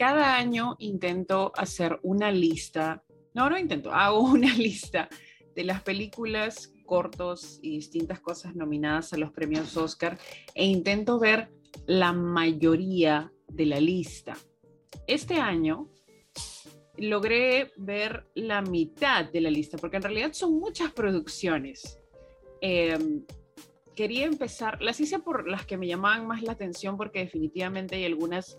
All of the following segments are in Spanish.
cada año intento hacer una lista, no, no intento, hago una lista de las películas, cortos y distintas cosas nominadas a los premios Oscar e intento ver la mayoría de la lista. Este año logré ver la mitad de la lista, porque en realidad son muchas producciones. Em, quería empezar, las hice por las que me llamaban más la atención, porque definitivamente hay algunas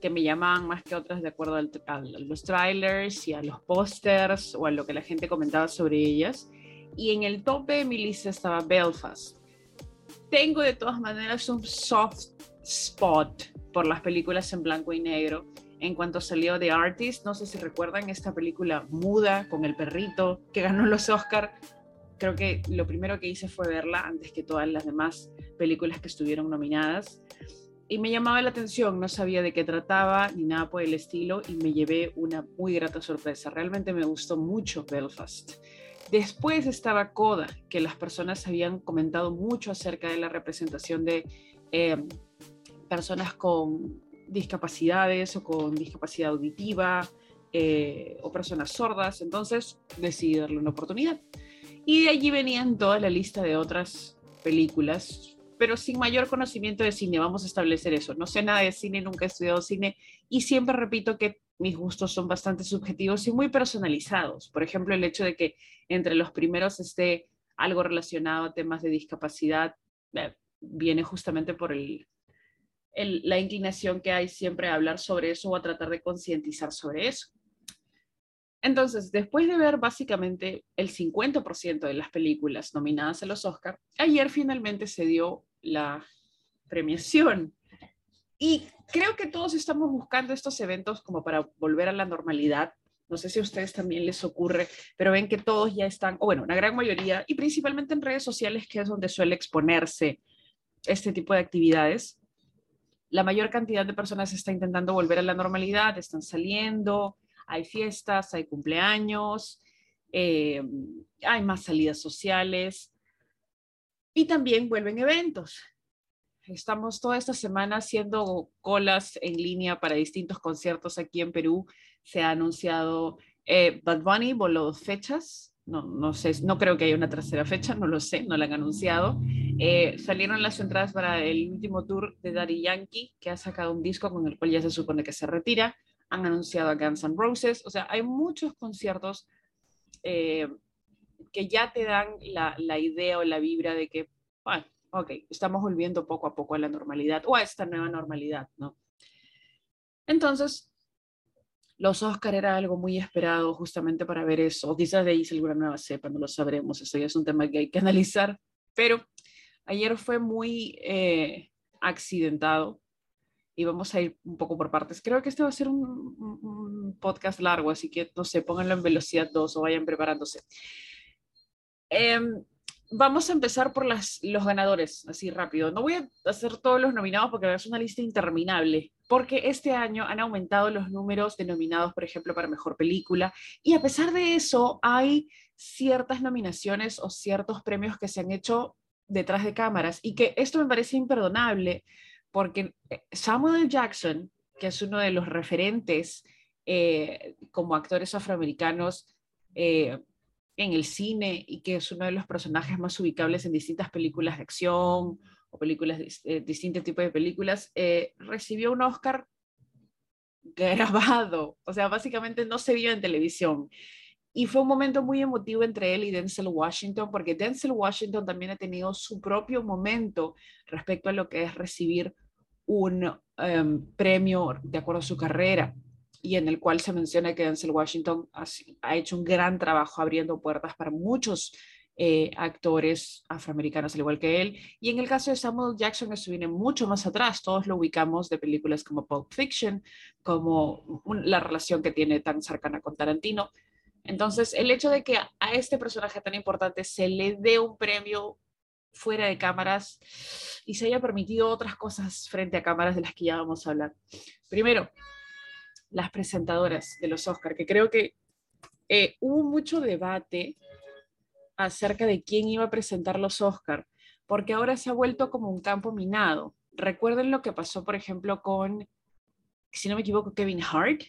que me llamaban más que otras de acuerdo a los trailers y a los pósters o a lo que la gente comentaba sobre ellas. Y en el tope de mi lista estaba Belfast. Tengo de todas maneras un soft spot por las películas en blanco y negro. En cuanto salió The Artist, no sé si recuerdan esta película muda con el perrito que ganó los Oscar. Creo que lo primero que hice fue verla antes que todas las demás películas que estuvieron nominadas y me llamaba la atención, no sabía de qué trataba ni nada por el estilo y me llevé una muy grata sorpresa. Realmente me gustó mucho Belfast. Después estaba Coda, que las personas habían comentado mucho acerca de la representación de eh, personas con discapacidades o con discapacidad auditiva eh, o personas sordas. Entonces decidí darle una oportunidad. Y de allí venían toda la lista de otras películas pero sin mayor conocimiento de cine, vamos a establecer eso. No sé nada de cine, nunca he estudiado cine y siempre repito que mis gustos son bastante subjetivos y muy personalizados. Por ejemplo, el hecho de que entre los primeros esté algo relacionado a temas de discapacidad eh, viene justamente por el, la inclinación que hay siempre a hablar sobre eso o a tratar de concientizar sobre eso. Entonces, después de ver básicamente el 50% de las películas nominadas a los Oscar, ayer finalmente se dio la premiación. Y creo que todos estamos buscando estos eventos como para volver a la normalidad. No sé si a ustedes también les ocurre, pero ven que todos ya están, o bueno, una gran mayoría, y principalmente en redes sociales, que es donde suele exponerse este tipo de actividades. La mayor cantidad de personas está intentando volver a la normalidad, están saliendo, hay fiestas, hay cumpleaños, eh, hay más salidas sociales y también vuelven eventos. Estamos toda esta semana haciendo colas en línea para distintos conciertos aquí en Perú. Se ha anunciado eh, Bad Bunny voló dos fechas. No, no sé, no creo que haya una tercera fecha, no lo sé, no la han anunciado. Eh, salieron las entradas para el último tour de Daddy Yankee, que ha sacado un disco con el cual ya se supone que se retira han anunciado a Guns N' Roses, o sea, hay muchos conciertos eh, que ya te dan la, la, idea o la vibra de que, bueno, ok, estamos volviendo poco a poco a la normalidad o a esta nueva normalidad, ¿no? Entonces, los Oscar era algo muy esperado justamente para ver eso, quizás de ahí alguna nueva cepa, no lo sabremos, eso ya es un tema que hay que analizar, pero ayer fue muy eh, accidentado, y vamos a ir un poco por partes. Creo que este va a ser un, podcast largo, así que no sé, pónganlo en velocidad 2 o vayan preparándose. Em, vamos a empezar por las, los ganadores, así rápido. No voy a hacer todos los nominados porque es una lista interminable, porque este año han aumentado los números de nominados, por ejemplo, para Mejor Película, y a pesar de eso hay ciertas nominaciones o ciertos premios que se han hecho detrás de cámaras y que esto me parece imperdonable porque eh, Samuel Jackson, que es uno de los referentes eh, como actores afroamericanos eh, en el cine y que es uno de los personajes más ubicables en distintas películas de acción o películas, de, distintos tipos de películas, recibió un Oscar grabado, o sea, básicamente no se vio en televisión. Y fue un momento muy emotivo entre él y Denzel Washington, porque Denzel Washington también ha tenido su propio momento respecto a lo que es recibir un em, premio de acuerdo a su carrera y en el cual se menciona que Denzel Washington ha, hecho un gran trabajo abriendo puertas para muchos eh, actores afroamericanos al igual que él. Y en el caso de Samuel Jackson, eso viene mucho más atrás. Todos lo ubicamos de películas como Pulp Fiction, como la relación que tiene tan cercana con Tarantino. Entonces, el hecho de que a este personaje tan importante se le dé un premio fuera de cámaras y se haya permitido otras cosas frente a cámaras de las que ya vamos a hablar. Primero, las presentadoras de los Oscar, que creo que eh, hubo mucho debate acerca de quién iba a presentar los Oscar, porque ahora se ha vuelto como un campo minado. Recuerden lo que pasó, por ejemplo, con si no me equivoco, Kevin Hart,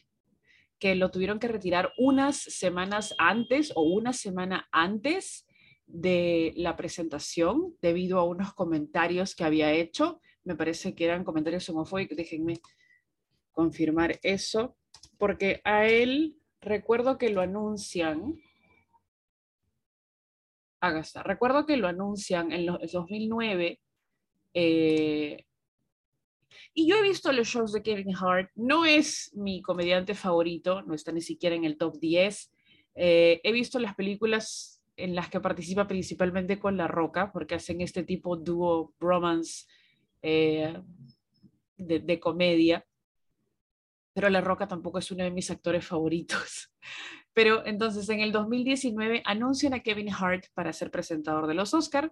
que lo tuvieron que retirar unas semanas antes o una semana antes de la presentación debido a unos comentarios que había hecho. Me parece que eran comentarios homofóbicos. Déjenme confirmar eso, porque a él recuerdo que lo anuncian. Haga Recuerdo que lo anuncian en los 2009 eh, y yo he visto los shows de Kevin Hart, no es mi comediante favorito, no está ni siquiera en el top 10. Eh, he visto las películas en las que participa principalmente con La Roca, porque hacen este tipo dúo bromance eh, de, de, comedia. Pero La Roca tampoco es uno de mis actores favoritos. Pero entonces en el 2019 anuncian a Kevin Hart para ser presentador de los Oscar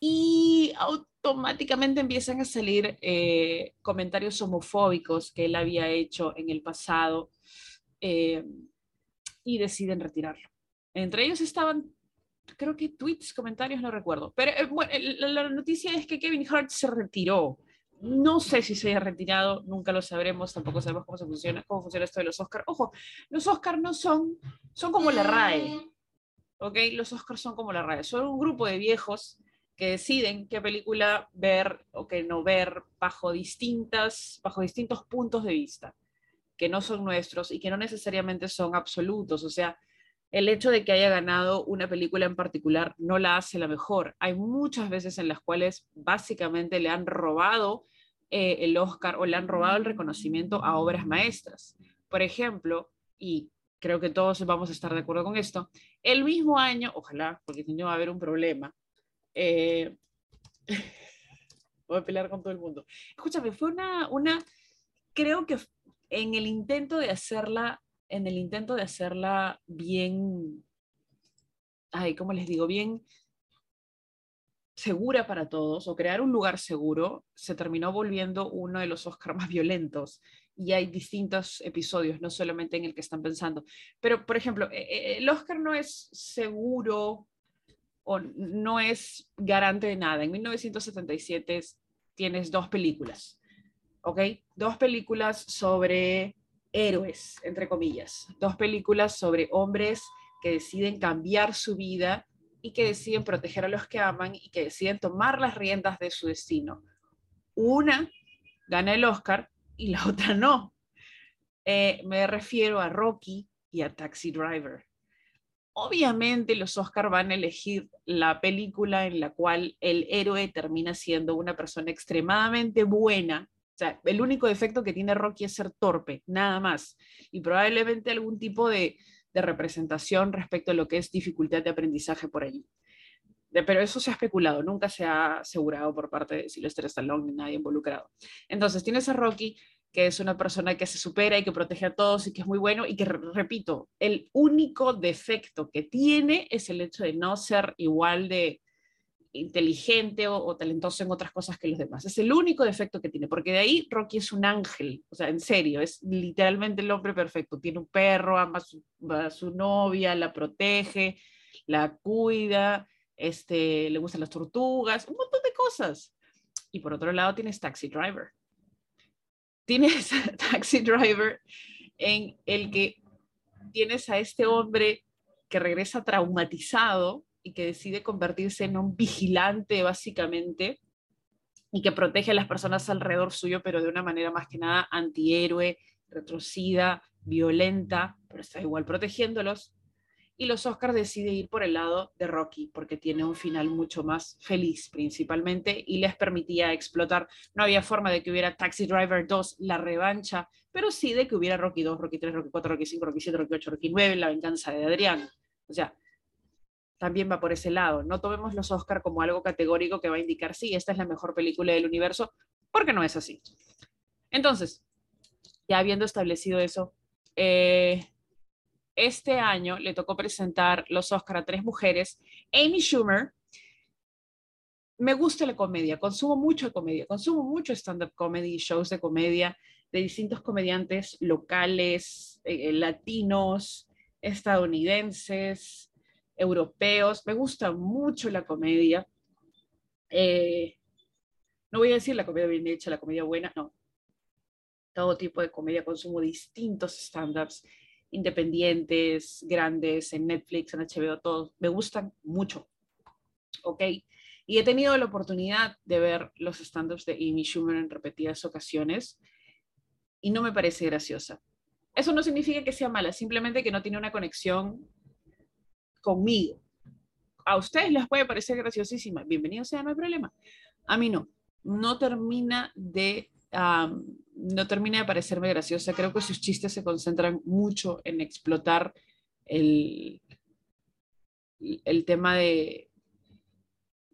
y automáticamente empiezan a salir eh, comentarios homofóbicos que él había hecho en el pasado eh, y deciden retirarlo. Entre ellos estaban, creo que tweets, comentarios, no recuerdo. Pero eh, bueno, la, noticia es que Kevin Hart se retiró. No sé si se haya retirado, nunca lo sabremos, tampoco sabemos cómo, se funciona, cómo funciona esto de los Oscars. Ojo, los Oscars no son, son como la RAE, ¿ok? Los Oscars son como la RAE, son un grupo de viejos que deciden qué película ver o qué no ver bajo, distintas, bajo distintos puntos de vista, que no son nuestros y que no necesariamente son absolutos. O sea, el hecho de que haya ganado una película en particular no la hace la mejor. Hay muchas veces en las cuales básicamente le han robado eh, el Oscar o le han robado el reconocimiento a obras maestras. Por ejemplo, y creo que todos vamos a estar de acuerdo con esto, el mismo año, ojalá, porque si no va a haber un problema, eh, voy a pelear con todo el mundo. Escúchame, fue una, una, creo que en el intento de hacerla, en el intento de hacerla bien, ay, ¿cómo les digo? Bien segura para todos o crear un lugar seguro, se terminó volviendo uno de los Oscars más violentos. Y hay distintos episodios, no solamente en el que están pensando. Pero, por ejemplo, e, e, el Oscar no es seguro o no es garante de nada. En 1977 tienes dos películas, ¿ok? Dos películas sobre héroes, entre comillas. Dos películas sobre hombres que deciden cambiar su vida y que deciden proteger a los que aman y que deciden tomar las riendas de su destino. Una gana el Oscar y la otra no. Eh, me refiero a Rocky y a Taxi Driver. Obviamente los Oscar van a elegir la película en la cual el héroe termina siendo una persona extremadamente buena. O sea, el único defecto que tiene Rocky es ser torpe, nada más. Y probablemente algún tipo de, representación respecto a lo que es dificultad de aprendizaje por allí. pero eso se ha especulado, nunca se ha asegurado por parte de Sylvester Stallone ni nadie involucrado. Entonces, tienes a Rocky que es una persona que se supera y que protege a todos y que es muy bueno y que, repito, el único defecto que tiene es el hecho de no ser igual de inteligente o, talentoso en otras cosas que los demás. Es el único defecto que tiene, porque de ahí Rocky es un ángel, o sea, en serio, es literalmente el hombre perfecto. Tiene un perro, ama a su, novia, la protege, la cuida, este, le gustan las tortugas, un montón de cosas. Y por otro lado tienes Taxi Driver, tienes Taxi Driver en el que tienes a este hombre que regresa traumatizado y que decide convertirse en un vigilante básicamente y que protege a las personas alrededor suyo, pero de una manera más que nada antihéroe, retrocida, violenta, pero está igual protegiéndolos y los Oscars decide ir por el lado de Rocky porque tiene un final mucho más feliz principalmente y les permitía explotar. No había forma de que hubiera Taxi Driver 2, la revancha, pero sí de que hubiera Rocky 2, Rocky 3, Rocky 4, Rocky 5, Rocky 7, Rocky 8, Rocky 9, la venganza de Adrián. O sea, también va por ese lado. No tomemos los Oscars como algo categórico que va a indicar, sí, esta es la mejor película del universo, porque no es así. Entonces, ya habiendo establecido eso, eh, este año le tocó presentar los Oscar a tres mujeres. Amy Schumer, me gusta la comedia, consumo mucho comedia, consumo mucho stand-up comedy, shows de comedia de distintos comediantes locales, eh, latinos, estadounidenses, europeos. Me gusta mucho la comedia. Eh, no voy a decir la comedia bien hecha, la comedia buena, no. todo tipo de comedia, consumo distintos stand-ups independientes, grandes, en Netflix, en HBO, todos. Me gustan mucho. ¿Ok? Y he tenido la oportunidad de ver los stand-ups de Amy Schumer en repetidas ocasiones y no me parece graciosa. Eso no significa que sea mala, simplemente que no tiene una conexión conmigo. A ustedes les puede parecer graciosísima, bienvenido sea, no hay problema. A mí no, no termina de no termina de parecerme graciosa. Creo que sus chistes se concentran mucho en explotar el, el tema de,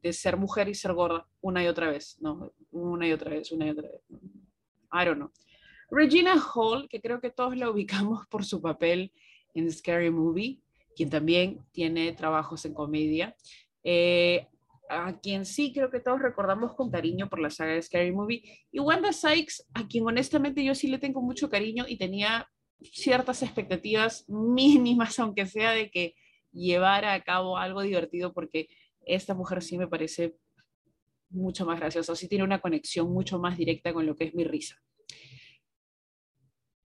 de ser mujer y ser gorda una y otra vez, ¿no? Una y otra vez, una y otra vez. I don't know. Regina Hall, que creo que todos la ubicamos por su papel en Scary Movie, quien también tiene trabajos en comedia. Eh, a quien sí creo que todos recordamos con cariño por la saga de Scary Movie. Y Wanda Sykes, a quien honestamente yo sí le tengo mucho cariño y tenía ciertas expectativas mínimas, aunque sea de que llevara a cabo algo divertido, porque esta mujer sí me parece mucho más graciosa, sí tiene una conexión mucho más directa con lo que es mi risa.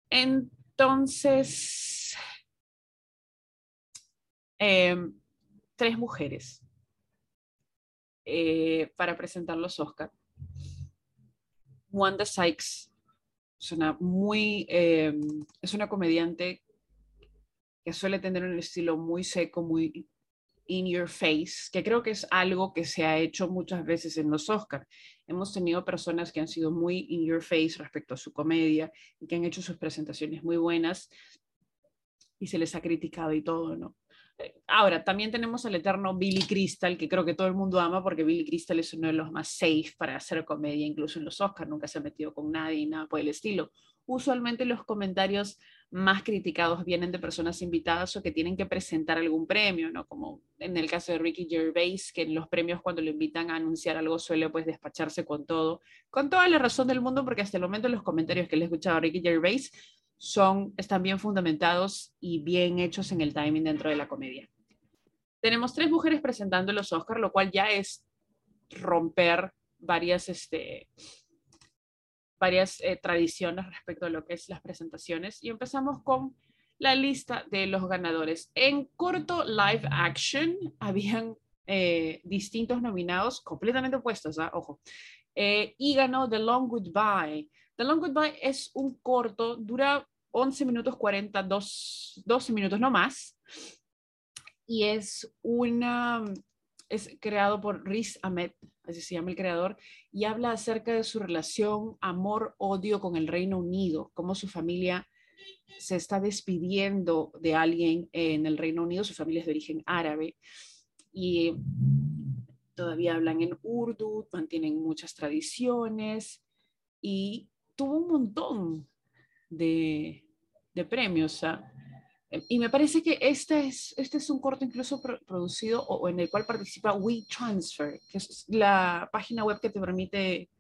Entonces, em, tres mujeres eh, para presentar los Oscar. Wanda Sykes es una muy, em, es una comediante que suele tener un estilo muy seco, muy in your face, que creo que es algo que se ha hecho muchas veces en los Oscars. Hemos tenido personas que han sido muy in your face respecto a su comedia y que han hecho sus presentaciones muy buenas y se les ha criticado y todo, ¿no? Ahora, también tenemos al eterno Billy Crystal, que creo que todo el mundo ama porque Billy Crystal es uno de los más safe para hacer comedia, incluso en los Oscars, nunca se ha metido con nadie y nada por el estilo. Usualmente los comentarios más criticados vienen de personas invitadas o que tienen que presentar algún premio, ¿no? Como en el caso de Ricky Gervais, que en los premios cuando lo invitan a anunciar algo suele pues despacharse con todo, con toda la razón del mundo, porque hasta el momento los comentarios que le he escuchado a Ricky Gervais son, están bien fundamentados y bien hechos en el timing dentro de la comedia. Tenemos tres mujeres presentando los Oscars, lo cual ya es romper varias, este, varias eh, tradiciones respecto a lo que es las presentaciones. Y empezamos con la lista de los ganadores. En corto live action habían eh, distintos nominados completamente opuestos, ¿ah? ojo. Eh, y ganó The Long Goodbye. The Long Goodbye es un corto, dura 11 minutos 40, 12 minutos no más. Y es una, es creado por Riz Ahmed, así se llama el creador, y habla acerca de su relación amor-odio con el Reino Unido, cómo su familia se está despidiendo de alguien en el Reino Unido, su familia es de origen árabe, y todavía hablan en urdu, mantienen muchas tradiciones, y tuvo un montón de, premios. Y me parece que este es, este es un corto incluso producido o, en el cual participa WeTransfer, que es la página web que te permite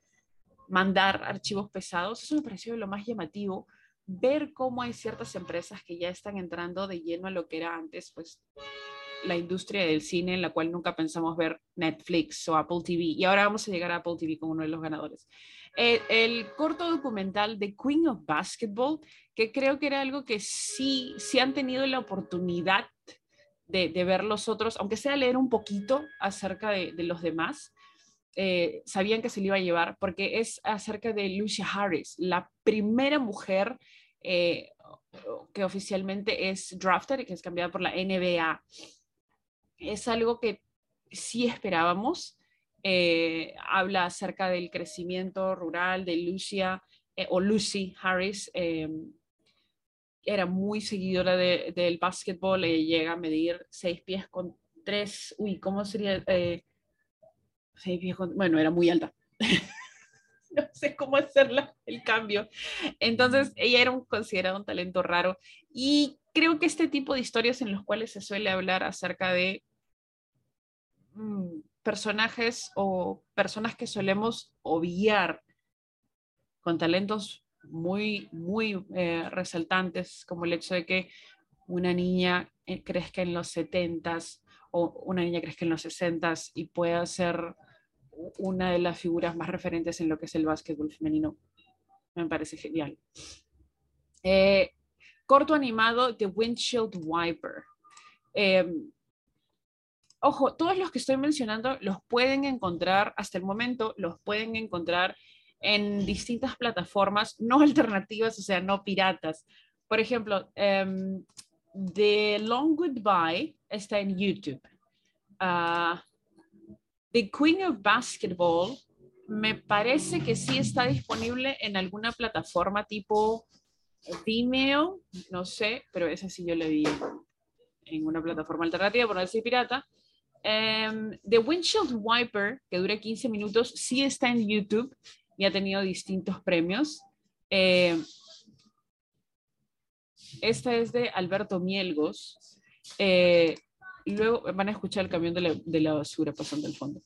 mandar archivos pesados. Eso me pareció lo más llamativo, ver cómo hay ciertas empresas que ya están entrando de lleno a lo que era antes, pues la industria del cine en la cual nunca pensamos ver Netflix o Apple TV. Y ahora vamos a llegar a Apple TV como uno de los ganadores. Eh, el, corto documental de Queen of Basketball, que creo que era algo que sí, sí han tenido la oportunidad de, ver los otros, aunque sea leer un poquito acerca de, los demás, eh, sabían que se le iba a llevar, porque es acerca de Lucia Harris, la primera mujer eh, que oficialmente es drafted, que es cambiada por la NBA. Es algo que sí esperábamos, eh, habla acerca del crecimiento rural de Lucia eh, o Lucy Harris. Eh, era muy seguidora del básquetbol, llega a medir seis pies con tres, uy, ¿cómo sería? seis pies con, bueno, era muy alta. no sé cómo hacer el cambio. Entonces, ella era un, considerado un talento raro y creo que este tipo de historias en los cuales se suele hablar acerca de mm, personajes o personas que solemos obviar con talentos muy, muy eh, resaltantes, como el hecho de que una niña eh, crezca en los 70s o una niña crezca en los 60s y pueda ser una de las figuras más referentes en lo que es el básquetbol femenino. me parece genial. Eh, corto animado The Windshield Wiper. Em, ojo, todos los que estoy mencionando los pueden encontrar, hasta el momento, los pueden encontrar en distintas plataformas, no alternativas, o sea, no piratas. Por ejemplo, um, The Long Goodbye está en YouTube. Uh, The Queen of Basketball me parece que sí está disponible en alguna plataforma tipo Vimeo, no sé, pero esa sí yo la vi en una plataforma alternativa, por no decir pirata. Um, The Windshield Wiper, que dura 15 minutos, sí está en YouTube y ha tenido distintos premios. Eh, esta es de Alberto Mielgos. Eh, luego van a escuchar el camión de la, de la basura pasando al fondo.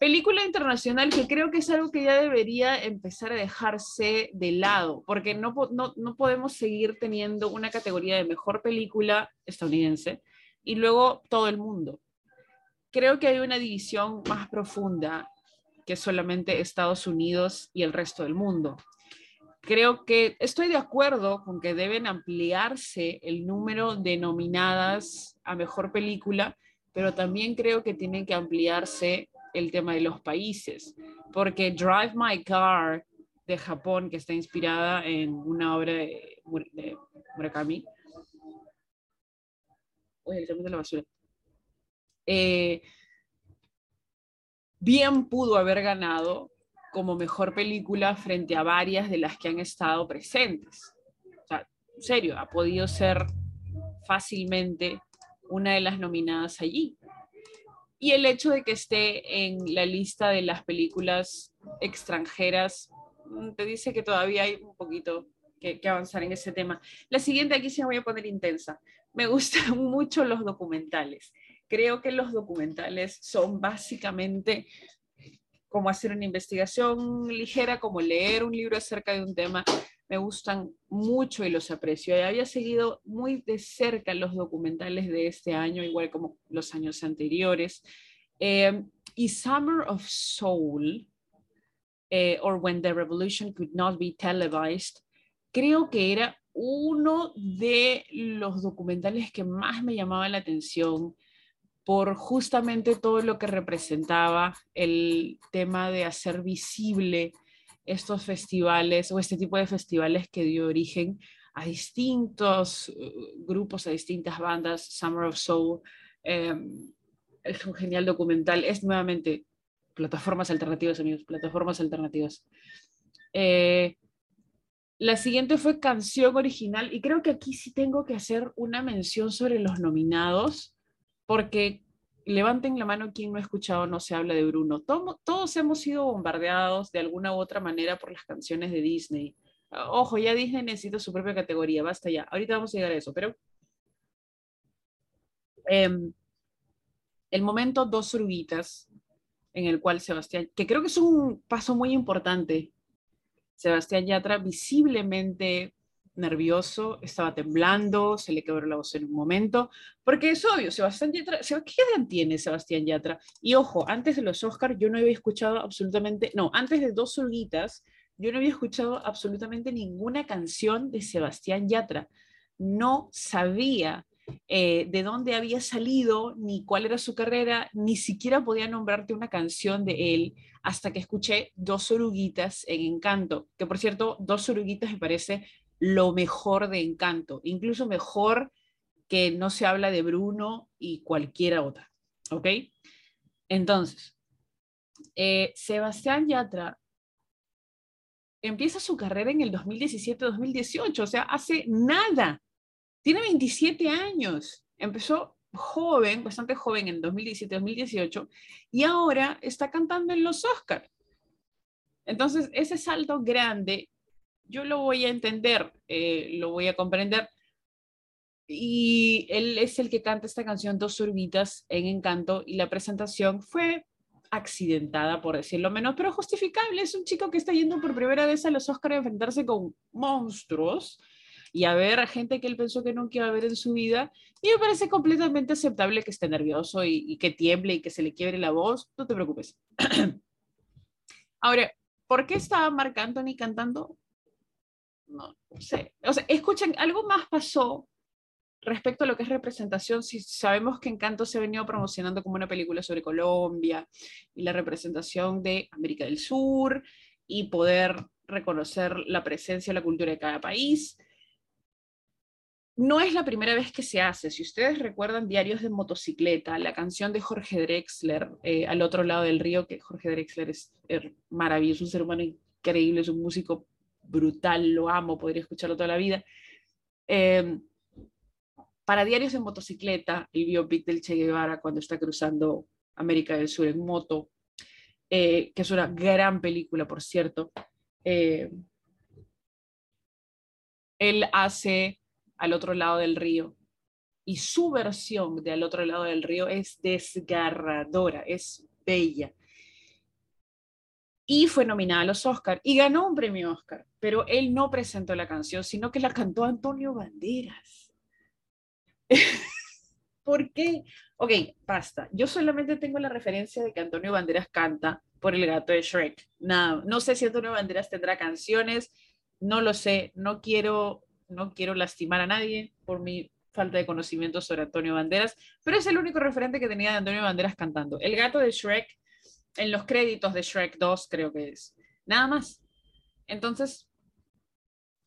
Película internacional que creo que es algo que ya debería empezar a dejarse de lado, porque no, no, no, podemos seguir teniendo una categoría de mejor película estadounidense y luego todo el mundo. Creo que hay una división más profunda que solamente Estados Unidos y el resto del mundo. Creo que estoy de acuerdo con que deben ampliarse el número de nominadas a mejor película, pero también creo que tienen que ampliarse el tema de los países, porque Drive My Car de Japón, que está inspirada en una obra de, Murakami, Oye, el de la basura. Eh, bien pudo haber ganado como mejor película frente a varias de las que han estado presentes. O sea, en serio, ha podido ser fácilmente una de las nominadas allí. Y el hecho de que esté en la lista de las películas extranjeras mm, te dice que todavía hay un poquito que, que, avanzar en ese tema. La siguiente aquí se voy a poner intensa. Me gustan mucho los documentales creo que los documentales son básicamente como hacer una investigación ligera, como leer un libro acerca de un tema. Me gustan mucho y los aprecio. Y había seguido muy de cerca los documentales de este año, igual como los años anteriores. Eh, y Summer of Soul, eh, or When the Revolution Could Not Be Televised, creo que era uno de los documentales que más me llamaba la atención por justamente todo lo que representaba el tema de hacer visible estos festivales o este tipo de festivales que dio origen a distintos uh, grupos, a distintas bandas, Summer of Soul, em, es un genial documental, es nuevamente plataformas alternativas, amigos, plataformas alternativas. Eh, la siguiente fue canción original y creo que aquí sí tengo que hacer una mención sobre los nominados porque levanten la mano quien no ha escuchado No se habla de Bruno. todos hemos sido bombardeados de alguna u otra manera por las canciones de Disney. Ojo, ya Disney necesita su propia categoría, basta ya. Ahorita vamos a llegar a eso, pero em, el momento Dos Oruguitas, en el cual Sebastián, que creo que es un paso muy importante, Sebastián Yatra visiblemente nervioso, estaba temblando, se le quebró la voz en un momento, porque es obvio, Sebastián Yatra, ¿qué edad tiene Sebastián Yatra? Y ojo, antes de los Oscars yo no había escuchado absolutamente, no, antes de Dos Olguitas, yo no había escuchado absolutamente ninguna canción de Sebastián Yatra. No sabía eh, de dónde había salido, ni cuál era su carrera, ni siquiera podía nombrarte una canción de él hasta que escuché Dos Oruguitas en Encanto, que por cierto, Dos Oruguitas me parece lo mejor de Encanto, incluso mejor que no se habla de Bruno y cualquiera otra. ¿Ok? Entonces, eh, Sebastián Yatra empieza su carrera en el 2017-2018, o sea, hace nada. Tiene 27 años. Empezó joven, bastante joven en 2017-2018, y ahora está cantando en los Oscars. Entonces, ese salto grande yo lo voy a entender, eh, lo voy a comprender. Y él es el que canta esta canción Dos Urbitas en Encanto y la presentación fue accidentada, por decirlo menos, pero justificable. Es un chico que está yendo por primera vez a los Oscars a enfrentarse con monstruos y a ver a gente que él pensó que nunca iba a ver en su vida. Y me parece completamente aceptable que esté nervioso y, que tiemble y que se le quiebre la voz. No te preocupes. Ahora, ¿por qué estaba Marc Anthony cantando? No sé. O sea, escuchen, algo más pasó respecto a lo que es representación, si sabemos que Encanto se ha venido promocionando como una película sobre Colombia y la representación de América del Sur y poder reconocer la presencia y la cultura de cada país. No es la primera vez que se hace. Si ustedes recuerdan Diarios de Motocicleta, la canción de Jorge Drexler, eh, Al otro lado del río, que Jorge Drexler es, maravilloso, un ser humano increíble, es un músico brutal, lo amo, podría escucharlo toda la vida. Eh, para Diarios de Motocicleta, el biopic del Che Guevara cuando está cruzando América del Sur en moto, eh, que es una gran película, por cierto. Eh, él hace al otro lado del río y su versión de al otro lado del río es desgarradora, es bella. Y fue nominada a los Oscar y ganó un premio Oscar, pero él no presentó la canción, sino que la cantó Antonio Banderas. ¿Por qué? Ok, basta. Yo solamente tengo la referencia de que Antonio Banderas canta por el gato de Shrek. Nada, no sé si Antonio Banderas tendrá canciones, no lo sé, no quiero, no quiero lastimar a nadie por mi falta de conocimiento sobre Antonio Banderas, pero es el único referente que tenía de Antonio Banderas cantando. El gato de Shrek, en los créditos de Shrek 2 creo que es. Nada más. Entonces,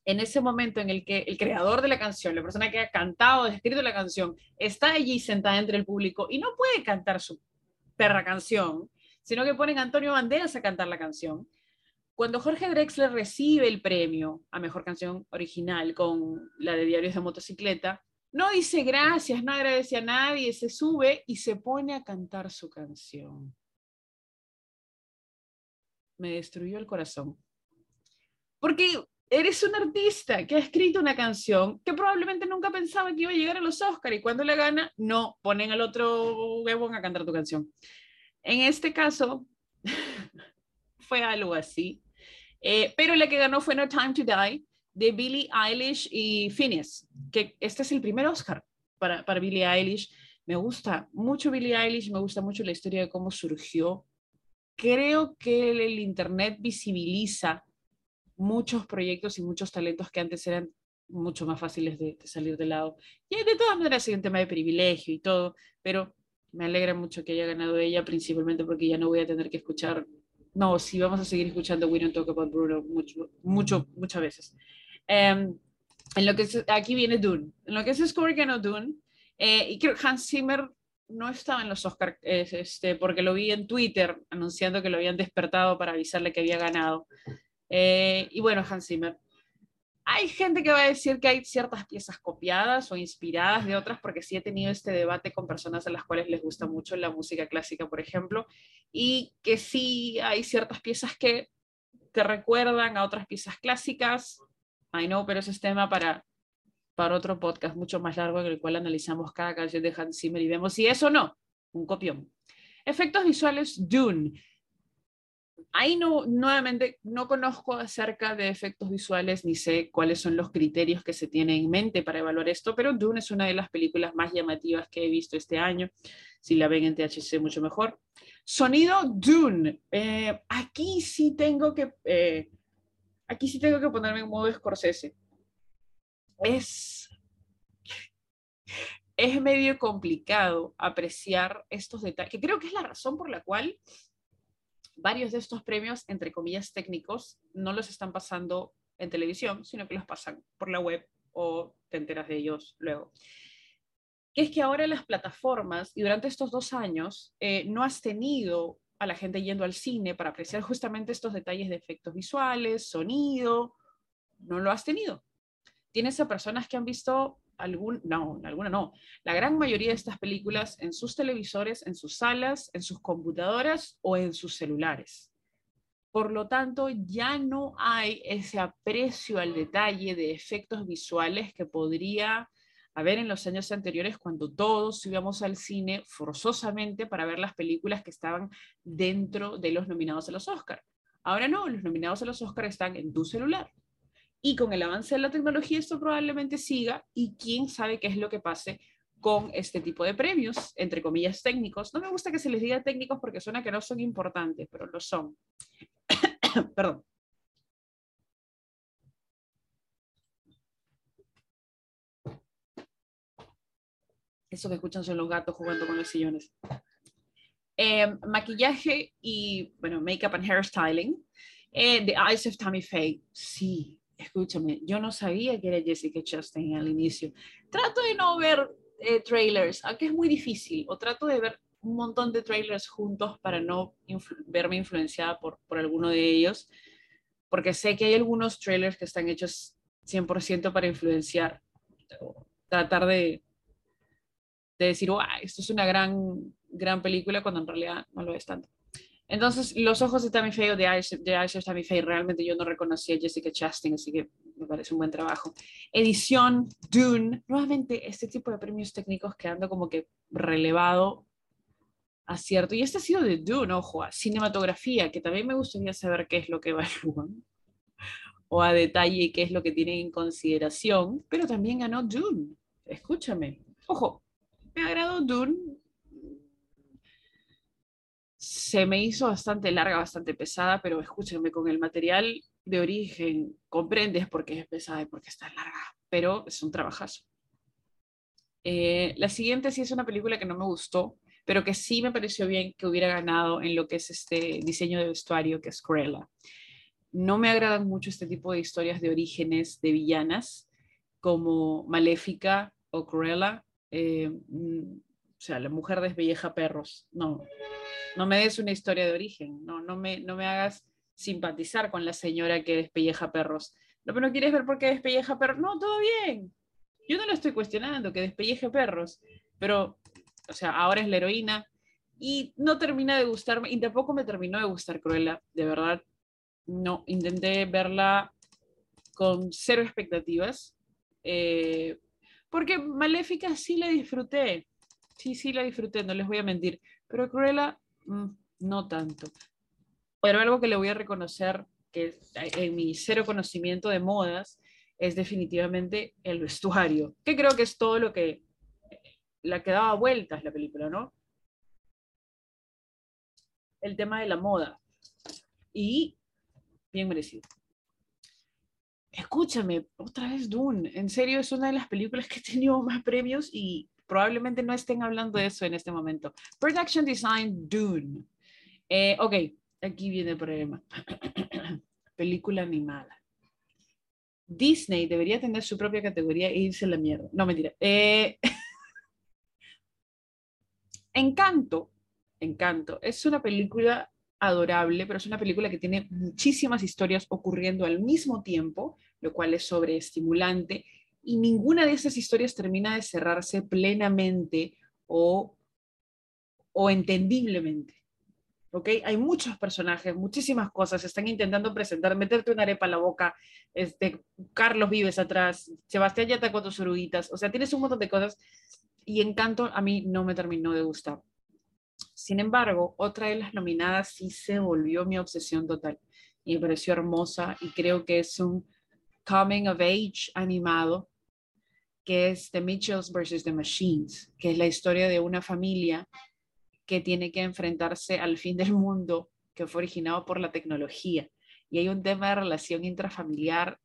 en ese momento en el que el creador de la canción, la persona que ha cantado, escrito la canción, está allí sentada entre el público y no puede cantar su perra canción, sino que ponen a Antonio Banderas a cantar la canción. Cuando Jorge Drexler recibe el premio a Mejor Canción Original con la de Diarios de Motocicleta, no dice gracias, no agradece a nadie, se sube y se pone a cantar su canción. Me destruyó el corazón. Porque eres un artista que ha escrito una canción que probablemente nunca pensaba que iba a llegar a los Oscars y cuando la gana, no, ponen al otro huevón a cantar tu canción. En este caso, fue algo así. Eh, pero la que ganó fue No Time to Die de Billie Eilish y Phineas, que este es el primer Oscar para, para Billie Eilish. Me gusta mucho Billie Eilish, me gusta mucho la historia de cómo surgió. Creo que el Internet visibiliza muchos proyectos y muchos talentos que antes eran mucho más fáciles de, salir de lado. Y de todas maneras hay un tema de privilegio y todo, pero me alegra mucho que haya ganado ella, principalmente porque ya no voy a tener que escuchar, no, sí vamos a seguir escuchando We Don't Talk About Bruno mucho, mucho muchas veces. Em, en lo que aquí viene Dune. En lo que es Score ganó Dune, eh, y creo que Hans Zimmer no estaba en los Oscars, este, porque lo vi en Twitter anunciando que lo habían despertado para avisarle que había ganado. Eh, y bueno, Hans Zimmer. Hay gente que va a decir que hay ciertas piezas copiadas o inspiradas de otras, porque sí he tenido este debate con personas a las cuales les gusta mucho la música clásica, por ejemplo, y que sí hay ciertas piezas que te recuerdan a otras piezas clásicas. I know, pero ese es tema para, para otro podcast mucho más largo en el cual analizamos cada canción de Hans Zimmer y vemos si es o no un copión. Efectos visuales Dune ahí no, nuevamente, no conozco acerca de efectos visuales ni sé cuáles son los criterios que se tienen en mente para evaluar esto, pero Dune es una de las películas más llamativas que he visto este año. Si la ven en THC, mucho mejor. Sonido Dune. Eh, aquí sí tengo que, eh, aquí sí tengo que ponerme en modo Scorsese. Es, es medio complicado apreciar estos detalles, que creo que es la razón por la cual varios de estos premios, entre comillas técnicos, no los están pasando en televisión, sino que los pasan por la web o te enteras de ellos luego. Que es que ahora las plataformas, y durante estos dos años, eh, no has tenido a la gente yendo al cine para apreciar justamente estos detalles de efectos visuales, sonido, no lo has tenido. Tienes a personas que han visto algún, no, alguna no, la gran mayoría de estas películas en sus televisores, en sus salas, en sus computadoras o en sus celulares. Por lo tanto, ya no hay ese aprecio al detalle de efectos visuales que podría haber en los años anteriores cuando todos íbamos al cine forzosamente para ver las películas que estaban dentro de los nominados a los Oscars. Ahora no, los nominados a los Oscars están en tu celular. Y con el avance de la tecnología esto probablemente siga y quién sabe qué es lo que pase con este tipo de premios, entre comillas técnicos. No me gusta que se les diga técnicos porque suena que no son importantes, pero lo son. Perdón. Eso que escuchan son los gatos jugando con los sillones. Eh, maquillaje y, bueno, makeup and hairstyling. Eh, the Eyes of Tammy Faye. Sí, escúchame, yo no sabía que era Jessica Chastain al inicio. Trato de no ver eh, trailers, aunque es muy difícil, o trato de ver un montón de trailers juntos para no verme influenciada por, por alguno de ellos, porque sé que hay algunos trailers que están hechos 100% para influenciar, tratar de, de decir, wow, esto es una gran, gran película, cuando en realidad no lo es tanto. Entonces, Los ojos de Tammy Faye o de Eyes, de Tammy Faye, realmente yo no reconocí a Jessica Chastain, así que me parece un buen trabajo. Edición, Dune, nuevamente este tipo de premios técnicos quedando como que relevado a cierto, y este ha sido de Dune, ojo, a cinematografía, que también me gustaría saber qué es lo que evalúan, o a detalle qué es lo que tienen en consideración, pero también ganó Dune, escúchame, ojo, me agradó Dune, se me hizo bastante larga, bastante pesada, pero escúchenme, con el material de origen comprendes por qué es pesada y por qué está larga, pero es un trabajazo. Eh, la siguiente sí es una película que no me gustó, pero que sí me pareció bien que hubiera ganado en lo que es este diseño de vestuario, que es Cruella. No me agradan mucho este tipo de historias de orígenes de villanas, como Maléfica o Cruella. Eh, mm, o sea, la mujer despelleja perros. No, no me des una historia de origen, no, no, me, no me hagas simpatizar con la señora que despelleja perros. No, pero no quieres ver por qué despelleja perros. No, todo bien. Yo no lo estoy cuestionando, que despelleje perros, pero, o sea, ahora es la heroína y no termina de gustarme, y tampoco me terminó de gustar Cruella, de verdad. No, intenté verla con cero expectativas, eh, porque Maléfica sí la disfruté, sí, sí la disfruté, no les voy a mentir, pero Cruella Mm, no tanto. Pero algo que le voy a reconocer, que en mi cero conocimiento de modas, es definitivamente el vestuario, que creo que es todo lo que la que daba vueltas la película, ¿no? El tema de la moda. Y bien merecido. Escúchame, otra vez Dune. En serio, es una de las películas que he tenido más premios y probablemente no estén hablando de eso en este momento. Production Design Dune. Eh, ok, aquí viene el problema. Película animada. Disney debería tener su propia categoría e irse a la mierda. No, mentira. Eh, Encanto. Encanto. Es una película adorable, pero es una película que tiene muchísimas historias ocurriendo al mismo tiempo, lo cual es sobreestimulante y ninguna de esas historias termina de cerrarse plenamente o, o entendiblemente. ¿ok? Hay muchos personajes, muchísimas cosas, están intentando presentar, meterte una arepa a la boca, este, Carlos Vives atrás, Sebastián Yata con tus oruguitas, o sea, tienes un montón de cosas y Encanto a mí no me terminó de gustar. Sin embargo, otra de las nominadas sí se volvió mi obsesión total y me pareció hermosa y creo que es un coming of age animado que es The Mitchells versus The Machines, que es la historia de una familia que tiene que enfrentarse al fin del mundo que fue originado por la tecnología. Y hay un tema de relación intrafamiliar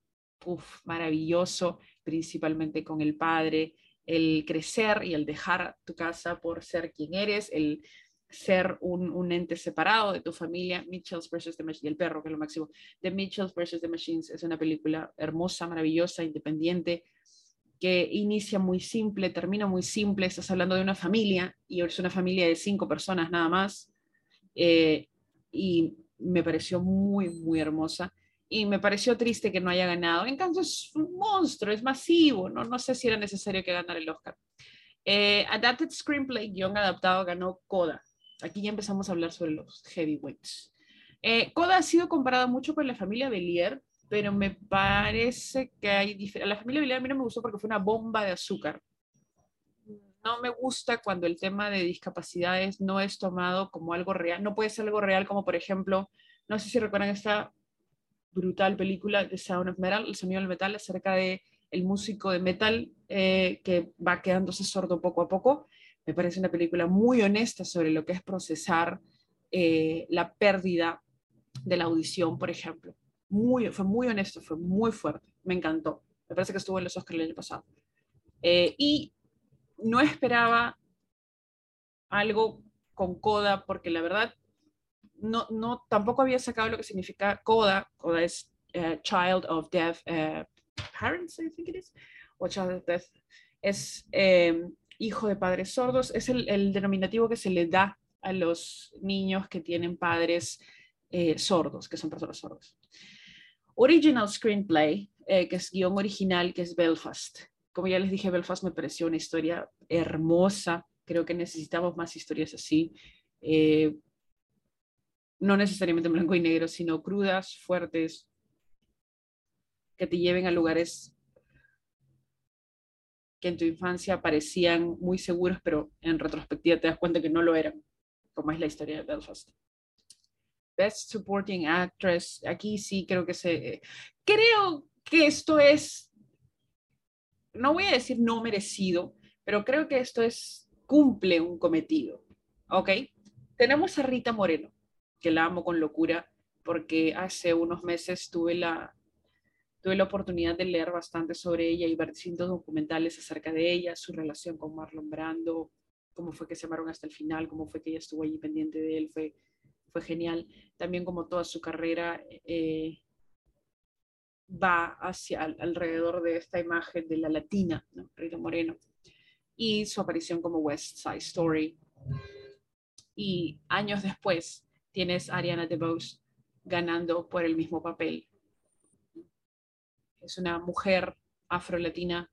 maravilloso, principalmente con el padre, el crecer y el dejar tu casa por ser quien eres, el ser un, un ente separado de tu familia, Mitchells versus The Machines, y el perro, que es lo máximo. The Mitchells versus The Machines es una película hermosa, maravillosa, independiente, que inicia muy simple, termina muy simple, estás hablando de una familia y es una familia de cinco personas nada más. Eh, y me pareció muy, muy hermosa. Y me pareció triste que no haya ganado. En cambio, es un monstruo, es masivo. No, no sé si era necesario que ganara el Oscar. Eh, Adapted Screenplay, guion adaptado, ganó Coda. Aquí ya empezamos a hablar sobre los heavyweights. Eh, Coda ha sido comparada mucho con la familia Belier, pero me parece que hay. La familia Villar a mí no me gustó porque fue una bomba de azúcar. No me gusta cuando el tema de discapacidades no es tomado como algo real. No puede ser algo real como, por ejemplo, no sé si recuerdan esta brutal película de Sound of Metal, El sonido del metal, acerca de el músico de metal eh, que va quedándose sordo poco a poco. Me parece una película muy honesta sobre lo que es procesar eh, la pérdida de la audición, por ejemplo fue muy honesto, fue muy fuerte, me encantó. Me parece que estuvo en los Oscars el año pasado. Eh, y no esperaba algo con coda, porque la verdad, no, no, tampoco había sacado lo que significa coda. Coda es eh, Child of Deaf eh, Parents, I think it is, o Child of Deaf. Es em, hijo de padres sordos, es el, el, denominativo que se le da a los niños que tienen padres eh, sordos, que son personas sordas. Original Screenplay, que es guion original, que es Belfast. Como ya les dije, Belfast me pareció una historia hermosa, Creo que necesitamos más historias así. Eh, no necesariamente en blanco y negro, sino crudas, fuertes, que te lleven a lugares que en tu infancia parecían muy seguros, pero en retrospectiva te das cuenta que no lo eran, como es la historia de Belfast. Best Supporting Actress, aquí sí creo que se... Creo que esto es, no voy a decir no merecido, pero creo que esto es cumple un cometido. ¿Ok? Tenemos a Rita Moreno, que la amo con locura porque hace unos meses tuve la, tuve la oportunidad de leer bastante sobre ella y ver distintos documentales acerca de ella, su relación con Marlon Brando, cómo fue que se amaron hasta el final, cómo fue que ella estuvo allí pendiente de él, fue, fue genial. También como toda su carrera eh, va hacia alrededor de esta imagen de la latina, Rita Moreno y su aparición como West Side Story. Y años después tienes a Ariana DeBose ganando por el mismo papel. Es una mujer afro-latina,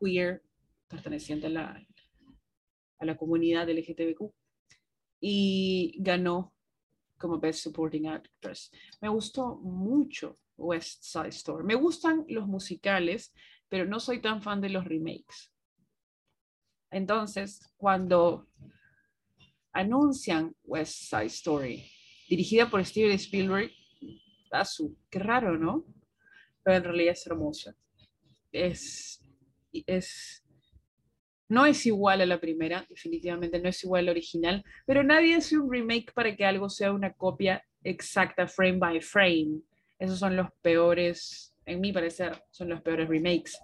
queer, perteneciente a la, a la comunidad LGTBQ, y ganó como Best Supporting Actress. Me gustó mucho West Side Story. Me gustan los musicales, pero no soy tan fan de los remakes. Entonces, cuando anuncian West Side Story, dirigida por Steven Spielberg, su, qué raro, ¿no? Pero en realidad es hermosa. Es, es, no es igual a la primera, definitivamente no es igual a la original, pero nadie hace un remake para que algo sea una copia exacta, frame by frame. Esos son los peores, en mi parecer, son los peores remakes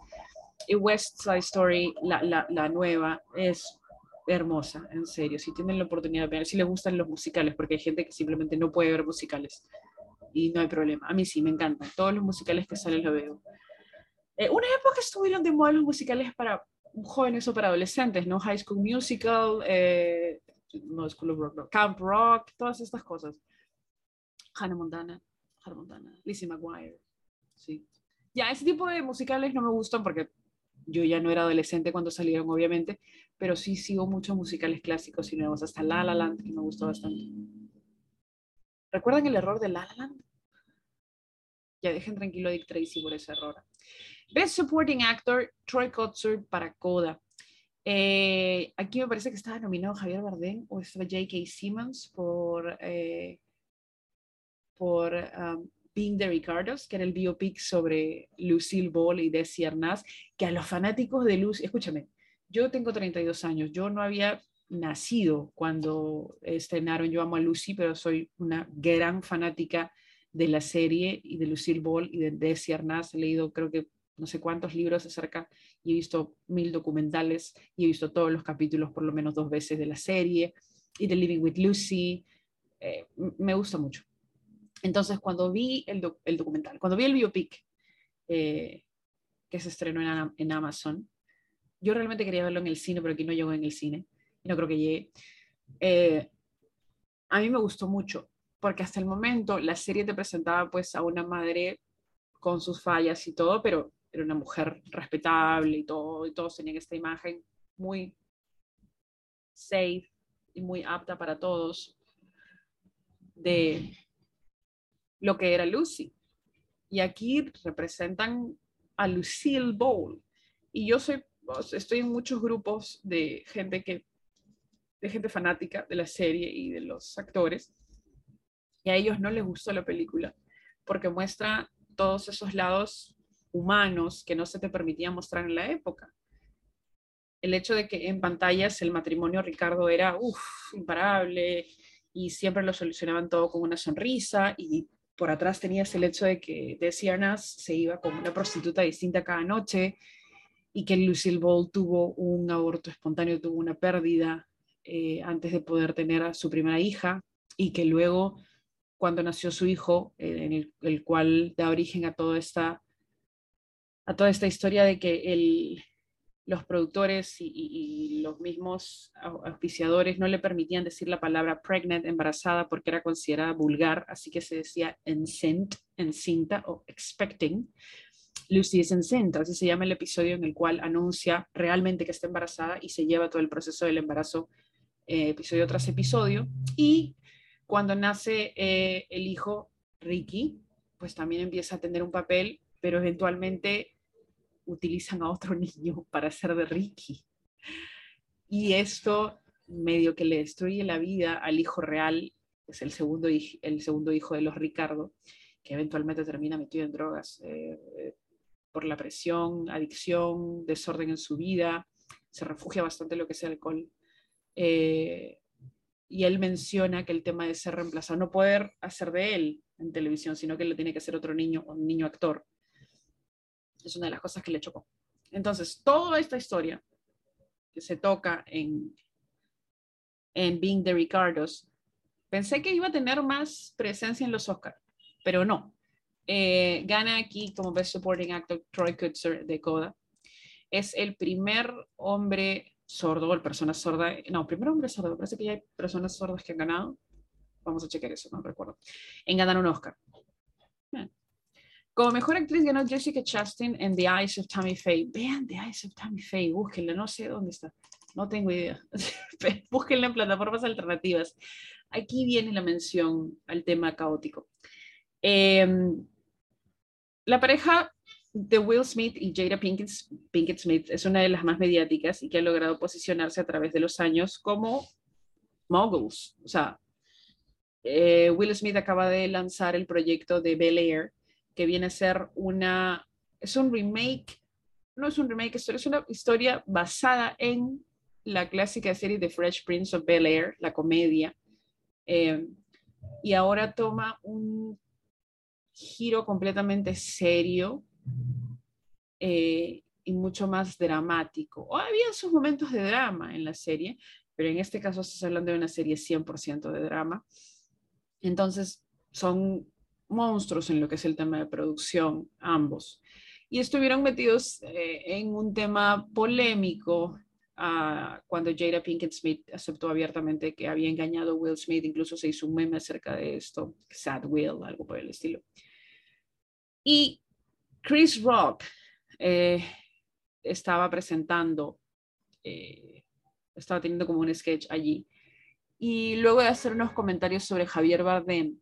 y West Side Story, la, la, la, nueva, es hermosa, en serio. Si tienen la oportunidad de ver, si les gustan los musicales, porque hay gente que simplemente no puede ver musicales y no hay problema. A mí sí, me encantan. Todos los musicales que salen los veo. Eh, una época estuvieron de moda los musicales para jóvenes o para adolescentes, ¿no? High School Musical, eh, no, School of Rock, Camp Rock, todas estas cosas. Hannah Montana, Hannah Montana, Lizzie McGuire, sí. Ya, ese tipo de musicales no me gustan porque yo ya no era adolescente cuando salieron, obviamente, pero sí sigo muchos musicales clásicos y nuevos, hasta La La Land, que me gustó bastante. ¿Recuerdan el error de La La Land? Ya dejen tranquilo a Dick Tracy por ese error. Best Supporting Actor, Troy Kotsur para Coda. Eh, aquí me parece que estaba nominado Javier Bardem o estaba J.K. Simmons por, eh, por um, Being the Ricardos, que era el biopic sobre Lucille Ball y Desi Arnaz, que a los fanáticos de Lucy, escúchame, yo tengo 32 años, yo no había nacido cuando estrenaron Yo amo a Lucy, pero soy una gran fanática de la serie y de Lucille Ball y de Desi Arnaz. He leído creo que no sé cuántos libros acerca y he visto mil documentales y he visto todos los capítulos por lo menos dos veces de la serie y de Living with Lucy. Eh, me gusta mucho. Entonces, cuando vi el, documental, cuando vi el biopic eh, que se estrenó en, Amazon, yo realmente quería verlo en el cine, pero aquí no llegó en el cine, y no creo que llegue. Eh, a mí me gustó mucho, porque hasta el momento la serie te presentaba pues a una madre con sus fallas y todo, pero era una mujer respetable y todo, y todos tenían esta imagen muy safe y muy apta para todos de, lo que era Lucy. Y aquí representan a Lucille Ball. Y yo soy, estoy en muchos grupos de gente que, de gente fanática de la serie y de los actores. Y a ellos no les gustó la película porque muestra todos esos lados humanos que no se te permitía mostrar en la época. El hecho de que en pantallas el matrimonio Ricardo era imparable y siempre lo solucionaban todo con una sonrisa y por atrás tenías el hecho de que Desi Arnaz se iba con una prostituta distinta cada noche y que Lucille Ball tuvo un aborto espontáneo, tuvo una pérdida eh, antes de poder tener a su primera hija y que luego, cuando nació su hijo, eh, en el, cual da origen a toda esta, a toda esta historia de que el, los productores y, los mismos auspiciadores no le permitían decir la palabra pregnant, embarazada, porque era considerada vulgar, así que se decía encent, encinta o expecting. Lucy es encinta, así se llama el episodio en el cual anuncia realmente que está embarazada y se lleva todo el proceso del embarazo eh, episodio tras episodio. Y cuando nace eh, el hijo Ricky, pues también empieza a tener un papel, pero eventualmente utilizan a otro niño para ser de Ricky. Y esto medio que le destruye la vida al hijo real, es el segundo, el segundo hijo de los Ricardo, que eventualmente termina metido en drogas eh, por la presión, adicción, desorden en su vida, se refugia bastante en lo que es el alcohol. Eh, y él menciona que el tema de ser reemplazado, no poder hacer de él en televisión, sino que lo tiene que hacer otro niño, un niño actor. Es una de las cosas que le chocó. Entonces, toda esta historia que se toca en, en Being the Ricardos, pensé que iba a tener más presencia en los Oscars, pero no. Eh, gana aquí como Best Supporting Actor Troy Kutzer de Coda. Es el primer hombre sordo, el persona sorda, no, primer hombre sordo, parece que ya hay personas sordas que han ganado. Vamos a chequear eso, no recuerdo. En ganar un Oscar. Como mejor actriz ganó Jessica Chastain en The Eyes of Tammy Faye. Vean The Eyes of Tammy Faye, búsquenla, no sé dónde está, no tengo idea. búsquenla en plataformas alternativas. Aquí viene la mención al tema caótico. Em, la pareja de Will Smith y Jada Pinkett, Smith es una de las más mediáticas y que ha logrado posicionarse a través de los años como moguls. O sea, eh, Will Smith acaba de lanzar el proyecto de Bel Air, que viene a ser una, es un remake, no es un remake, es una historia basada en la clásica serie de Fresh Prince of Bel Air, la comedia, eh, y ahora toma un giro completamente serio eh, y mucho más dramático. O había sus momentos de drama en la serie, pero en este caso estás hablando de una serie 100% de drama. Entonces, son monstruos en lo que es el tema de producción, ambos. Y estuvieron metidos eh, en un tema polémico ah, cuando Jada Pinkett Smith aceptó abiertamente que había engañado a Will Smith, incluso se hizo un meme acerca de esto, Sad Will, algo por el estilo. Y Chris Rock eh, estaba presentando, eh, estaba teniendo como un sketch allí. Y luego de hacer unos comentarios sobre Javier Bardem,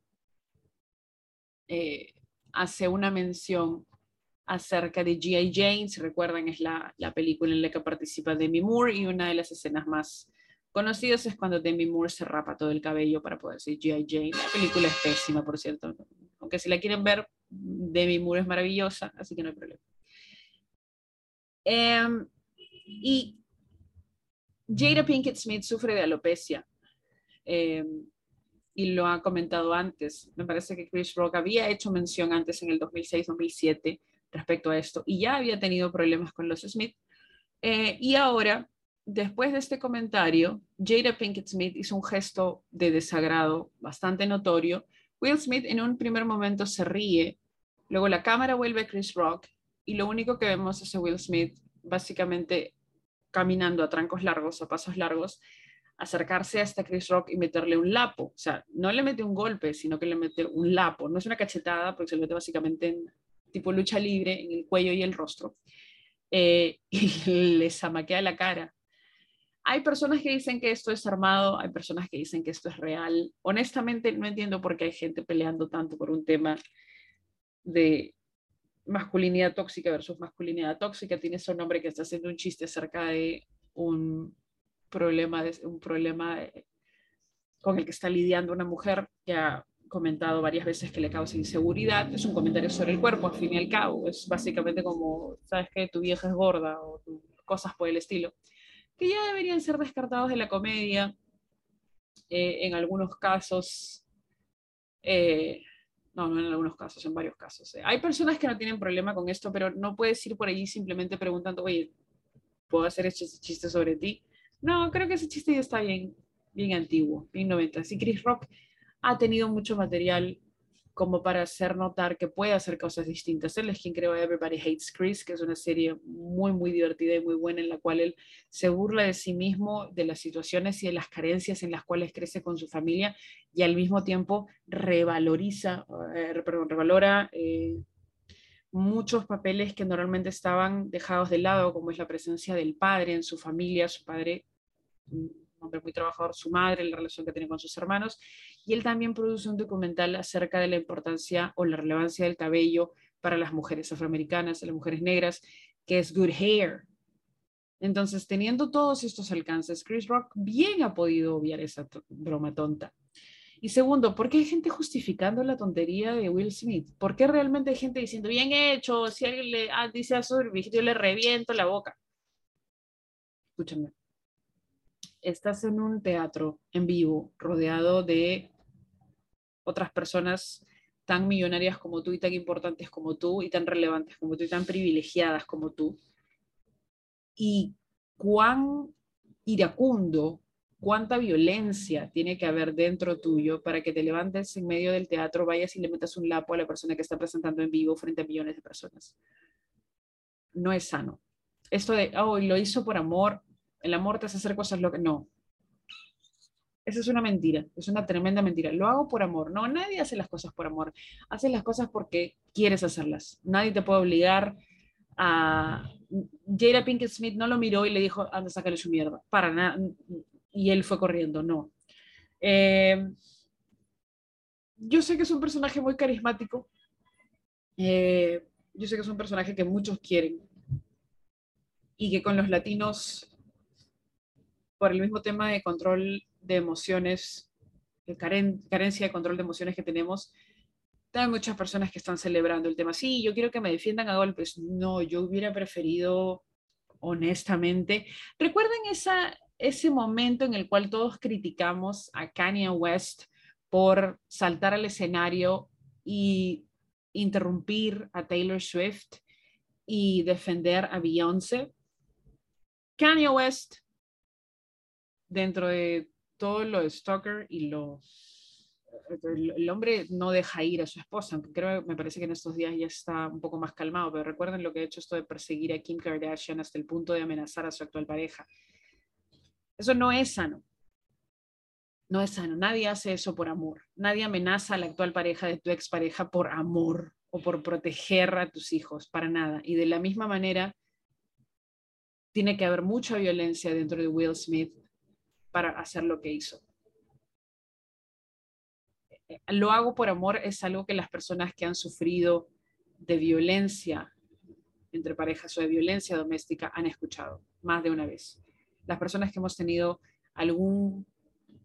eh, hace una mención acerca de G.I. Jane, si recuerdan es la, la, película en la que participa Demi Moore y una de las escenas más conocidas es cuando Demi Moore se rapa todo el cabello para poder decir G.I. Jane. La película es pésima, por cierto, aunque si la quieren ver, Demi Moore es maravillosa, así que no hay problema. Em, y Jada Pinkett Smith sufre de alopecia. Em, y lo ha comentado antes. Me parece que Chris Rock había hecho mención antes en el 2006-2007 respecto a esto y ya había tenido problemas con los Smith. Eh, y ahora, después de este comentario, Jada Pinkett Smith hizo un gesto de desagrado bastante notorio. Will Smith en un primer momento se ríe, luego la cámara vuelve a Chris Rock y lo único que vemos es a Will Smith básicamente caminando a trancos largos, a pasos largos, acercarse hasta Chris Rock y meterle un lapo. O sea, no le mete un golpe, sino que le mete un lapo. No es una cachetada, porque se lo mete básicamente en tipo lucha libre, en el cuello y el rostro. Eh, y le zamaquea la cara. Hay personas que dicen que esto es armado, hay personas que dicen que esto es real. Honestamente, no entiendo por qué hay gente peleando tanto por un tema de masculinidad tóxica versus masculinidad tóxica, tiene ese nombre que está haciendo un chiste acerca de un problema, de, un problema eh, con el que está lidiando una mujer que ha comentado varias veces que le causa inseguridad. Es un comentario sobre el cuerpo, al fin y al cabo. Es básicamente como, ¿sabes que Tu vieja es gorda o cosas por el estilo. Que ya deberían ser descartados de la comedia. Eh, en algunos casos, eh, no, no en algunos casos, en varios casos. Hay personas que no tienen problema con esto, pero no puedes ir por allí simplemente preguntando, oye, puedo hacer ese chiste sobre ti. No, creo que ese chiste ya está bien, bien antiguo, bien 90. Sí, Chris Rock ha tenido mucho material como para hacer notar que puede hacer cosas distintas. Él es quien creó Everybody Hates Chris, que es una serie muy, muy divertida y muy buena en la cual él se burla de sí mismo, de las situaciones y de las carencias en las cuales crece con su familia y al mismo tiempo revaloriza, eh, perdón, revalora eh, muchos papeles que normalmente estaban dejados de lado, como es la presencia del padre en su familia, su padre un hombre muy trabajador, su madre, la relación que tiene con sus hermanos, y él también produce un documental acerca de la importancia o la relevancia del cabello para las mujeres afroamericanas, las mujeres negras, que es Good Hair. Entonces, teniendo todos estos alcances, Chris Rock bien ha podido obviar esa broma tonta. Y segundo, ¿por qué hay gente justificando la tontería de Will Smith? ¿Por qué realmente hay gente diciendo, bien hecho, si alguien le ah, dice a su yo le reviento la boca? Escúchame, estás en un teatro en vivo, rodeado de otras personas tan millonarias como tú y tan importantes como tú y tan relevantes como tú y tan privilegiadas como tú. Y cuán iracundo, cuánta violencia tiene que haber dentro tuyo para que te levantes en medio del teatro, vayas y le metas un lapo a la persona que está presentando en vivo frente a millones de personas. No es sano. Esto de, oh, lo hizo por amor, el amor te hace hacer cosas lo que no. Esa es una mentira, es una tremenda mentira. Lo hago por amor. No, nadie hace las cosas por amor. Haces las cosas porque quieres hacerlas. Nadie te puede obligar a... Jada Pinkett Smith no lo miró y le dijo, anda, sácale su mierda. Para nada. Y él fue corriendo, no. Eh, yo sé que es un personaje muy carismático. Eh, yo sé que es un personaje que muchos quieren y que con los latinos por el mismo tema de control de emociones, de carencia de control de emociones que tenemos, hay muchas personas que están celebrando el tema. Sí, yo quiero que me defiendan a golpes. No, yo hubiera preferido, honestamente, recuerden ese momento en el cual todos criticamos a Kanye West por saltar al escenario y interrumpir a Taylor Swift y defender a Beyoncé. Kanye West dentro de todo lo de Stalker y lo... El, hombre no deja ir a su esposa, aunque creo, me parece que en estos días ya está un poco más calmado, pero recuerden lo que ha hecho esto de perseguir a Kim Kardashian hasta el punto de amenazar a su actual pareja. Eso no es sano. No es sano. Nadie hace eso por amor. Nadie amenaza a la actual pareja de tu expareja por amor o por proteger a tus hijos, para nada. Y de la misma manera, tiene que haber mucha violencia dentro de Will Smith para hacer lo que hizo. Lo hago por amor es algo que las personas que han sufrido de violencia entre parejas o de violencia doméstica han escuchado más de una vez. Las personas que hemos tenido algún,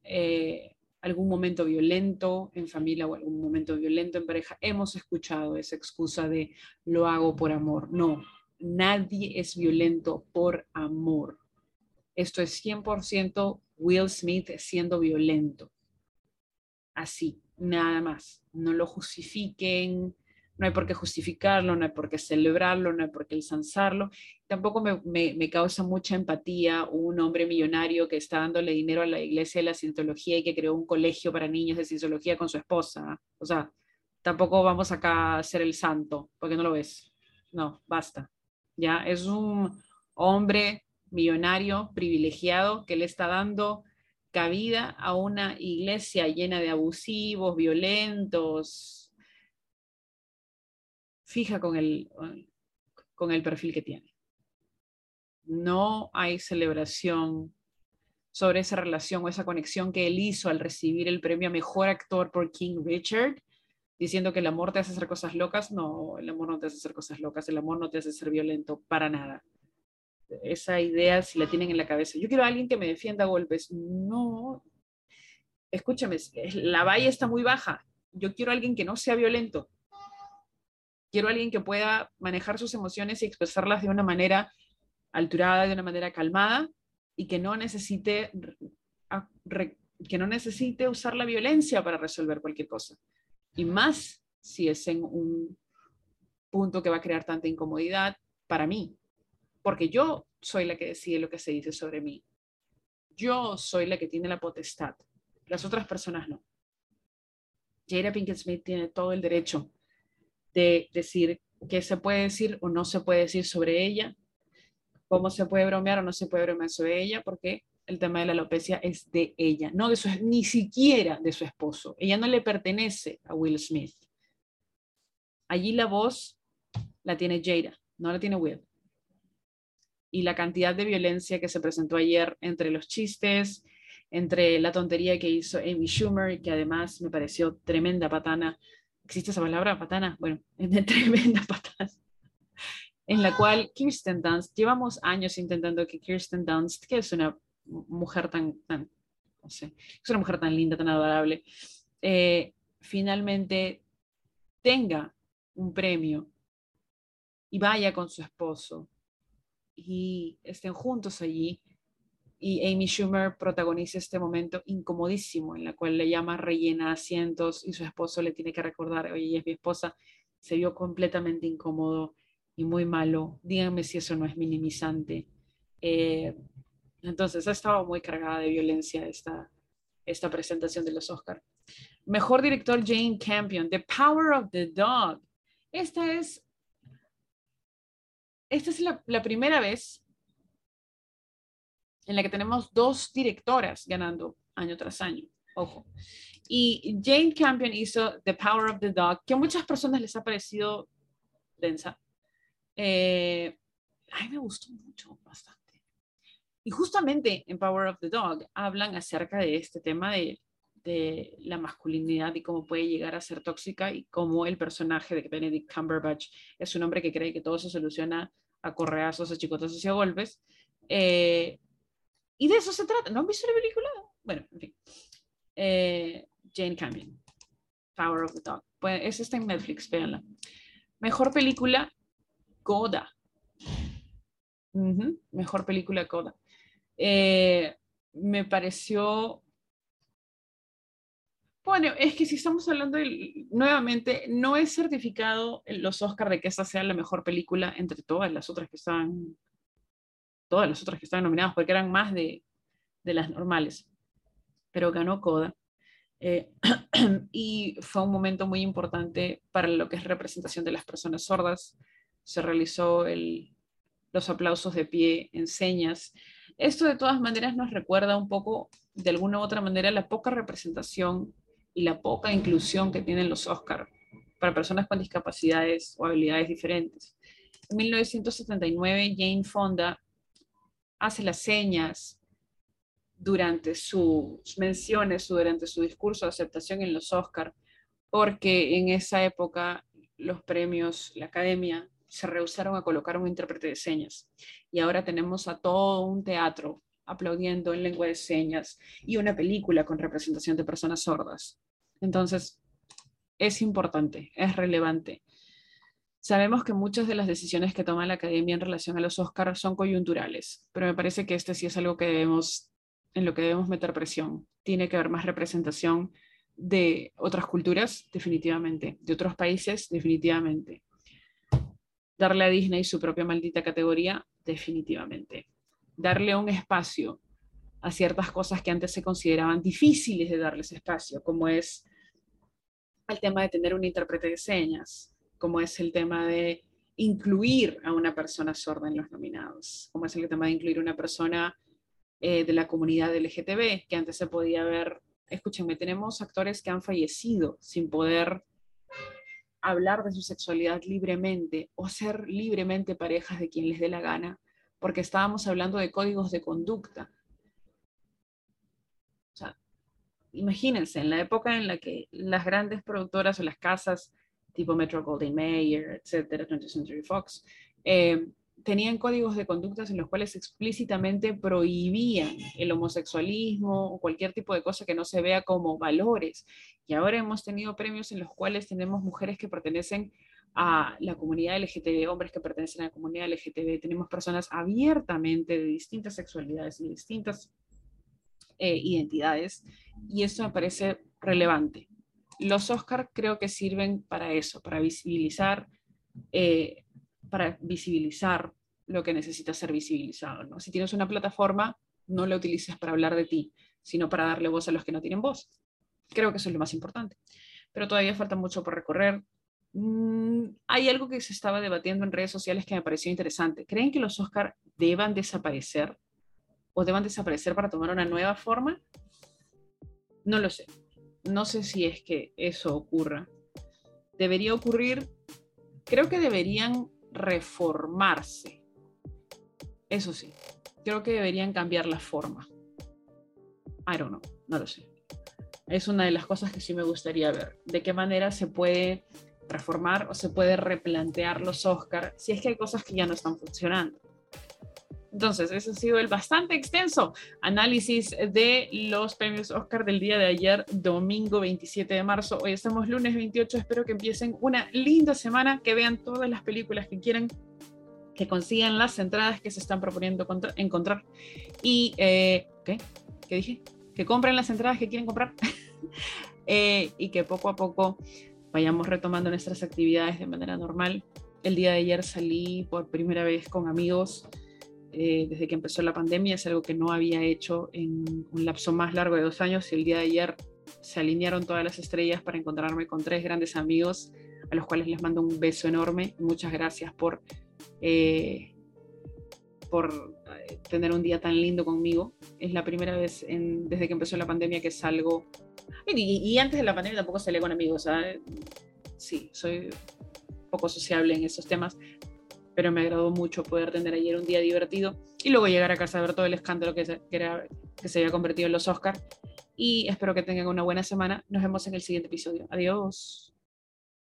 eh, algún momento violento en familia o algún momento violento en pareja, hemos escuchado esa excusa de lo hago por amor. No, nadie es violento por amor. Esto es 100% Will Smith siendo violento. Así, nada más. No lo justifiquen, no hay por qué justificarlo, no hay por qué celebrarlo, no hay por qué ensalzarlo. Tampoco me, causa mucha empatía un hombre millonario que está dándole dinero a la iglesia de la cientología y que creó un colegio para niños de cienciología con su esposa. O sea, tampoco vamos acá a ser el santo, porque no lo ves. No, basta. Ya, es un hombre millonario, privilegiado, que le está dando cabida a una iglesia llena de abusivos, violentos. Fija con el, con el perfil que tiene. No hay celebración sobre esa relación o esa conexión que él hizo al recibir el premio a Mejor Actor por King Richard, diciendo que el amor te hace hacer cosas locas. No, el amor no te hace hacer cosas locas, el amor no te hace ser violento para nada esa idea si la tienen en la cabeza. Yo quiero a alguien que me defienda a golpes. No, escúchame, la valla está muy baja. Yo quiero a alguien que no sea violento. Quiero a alguien que pueda manejar sus emociones y expresarlas de una manera alturada, de una manera calmada y que no necesite que no necesite usar la violencia para resolver cualquier cosa. Y más si es en un punto que va a crear tanta incomodidad para mí, porque yo soy la que decide lo que se dice sobre mí. Yo soy la que tiene la potestad. Las otras personas no. Jada Pinkett Smith tiene todo el derecho de decir qué se puede decir o no se puede decir sobre ella, cómo se puede bromear o no se puede bromear sobre ella, porque el tema de la alopecia es de ella, no de su, ni siquiera de su esposo. Ella no le pertenece a Will Smith. Allí la voz la tiene Jada, no la tiene Will. Y la cantidad de violencia que se presentó ayer entre los chistes, entre la tontería que hizo Amy Schumer, que además me pareció tremenda patana. ¿Existe esa palabra, patana? Bueno, tremenda patana. En la cual Kirsten Dunst, llevamos años intentando que Kirsten Dunst, que es una mujer tan, tan no sé, es una mujer tan linda, tan adorable, eh, finalmente tenga un premio y vaya con su esposo y estén juntos allí y Amy Schumer protagoniza este momento incomodísimo en la cual le llama rellena asientos y su esposo le tiene que recordar, oye, es mi esposa, se vio completamente incómodo y muy malo. Díganme si eso no es minimizante. Eh, entonces ha estado muy cargada de violencia esta, esta presentación de los Oscars. Mejor director Jane Campion, The Power of the Dog. Esta es, esta es la, primera vez en la que tenemos dos directoras ganando año tras año. Ojo. Y Jane Campion hizo The Power of the Dog, que a muchas personas les ha parecido densa. Eh, a mí me gustó mucho, bastante. Y justamente en Power of the Dog hablan acerca de este tema de, de la masculinidad y cómo puede llegar a ser tóxica y cómo el personaje de Benedict Cumberbatch es un hombre que cree que todo se soluciona a correazos, a chicotazos y a golpes. Eh, y de eso se trata. ¿No han visto la película? Bueno, en fin. Eh, Jane Campion. Power of the Dog. Pues esa está en Netflix, véanla. Mejor película, Coda. Mejor película, Coda. Eh, me pareció... Bueno, es que si estamos hablando nuevamente, no es certificado los Oscars de que esa sea la mejor película entre todas las otras que están todas las otras que estaban nominadas, porque eran más de, de las normales, pero ganó Coda. Eh, y fue un momento muy importante para lo que es representación de las personas sordas. Se realizó el, los aplausos de pie en señas. Esto de todas maneras nos recuerda un poco, de alguna u otra manera, la poca representación y la poca inclusión que tienen los Oscars para personas con discapacidades o habilidades diferentes. En 1979, Jane Fonda hace las señas durante sus menciones durante su discurso de aceptación en los Oscars, porque en esa época los premios, la academia, se rehusaron a colocar un intérprete de señas. Y ahora tenemos a todo un teatro aplaudiendo en lengua de señas y una película con representación de personas sordas. Entonces, es importante, es relevante. Sabemos que muchas de las decisiones que toma la academia en relación a los Oscars son coyunturales, pero me parece que este sí es algo que debemos, en lo que debemos meter presión. Tiene que haber más representación de otras culturas, definitivamente, de otros países, definitivamente. Darle a Disney su propia maldita categoría, definitivamente. Darle un espacio a ciertas cosas que antes se consideraban difíciles de darles espacio, como es el tema de tener un intérprete de señas, como es el tema de incluir a una persona sorda en los nominados, como es el tema de incluir a una persona eh, de la comunidad LGTB, que antes se podía ver, escúchenme, tenemos actores que han fallecido sin poder hablar de su sexualidad libremente o ser libremente parejas de quien les dé la gana, porque estábamos hablando de códigos de conducta. O sea, imagínense, en la época en la que las grandes productoras o las casas tipo Metro Golden Mayer, etcétera, 20th Century Fox, eh, tenían códigos de conductas en los cuales explícitamente prohibían el homosexualismo o cualquier tipo de cosa que no se vea como valores. Y ahora hemos tenido premios en los cuales tenemos mujeres que pertenecen a la comunidad LGTB, hombres que pertenecen a la comunidad LGTB, tenemos personas abiertamente de distintas sexualidades y distintas eh, identidades, y eso me parece relevante los Oscars creo que sirven para eso, para visibilizar, eh, para visibilizar lo que necesita ser visibilizado. ¿no? Si tienes una plataforma, no la utilices para hablar de ti, sino para darle voz a los que no tienen voz. Creo que eso es lo más importante. Pero todavía falta mucho por recorrer. Mm, hay algo que se estaba debatiendo en redes sociales que me pareció interesante. ¿Creen que los Oscar deban desaparecer o deban desaparecer para tomar una nueva forma? No lo sé. No sé si es que eso ocurra. Debería ocurrir, creo que deberían reformarse. Eso sí, creo que deberían cambiar la forma. I don't know, no lo sé. Es una de las cosas que sí me gustaría ver. De qué manera se puede reformar o se puede replantear los Oscars si es que hay cosas que ya no están funcionando. Entonces, ese ha sido el bastante extenso análisis de los premios Oscar del día de ayer, domingo 27 de marzo. Hoy estamos lunes 28. Espero que empiecen una linda semana, que vean todas las películas que quieran, que consigan las entradas que se están proponiendo encontrar. Y, eh, ¿qué? ¿Qué dije? Que compren las entradas que quieren comprar. Eh, y que poco a poco vayamos retomando nuestras actividades de manera normal. El día de ayer salí por primera vez con amigos eh, desde que empezó la pandemia, es algo que no había hecho en un lapso más largo de dos años y el día de ayer se alinearon todas las estrellas para encontrarme con tres grandes amigos a los cuales les mando un beso enorme. Muchas gracias por, eh, por eh, tener un día tan lindo conmigo. Es la primera vez desde que empezó la pandemia que salgo. Y, antes de la pandemia tampoco salí con amigos. Sí, soy poco sociable en esos temas, pero me agradó mucho poder tener ayer un día divertido y luego llegar a casa a ver todo el escándalo que se, que, se había convertido en los Oscars. Y espero que tengan una buena semana. Nos vemos en el siguiente episodio. Adiós.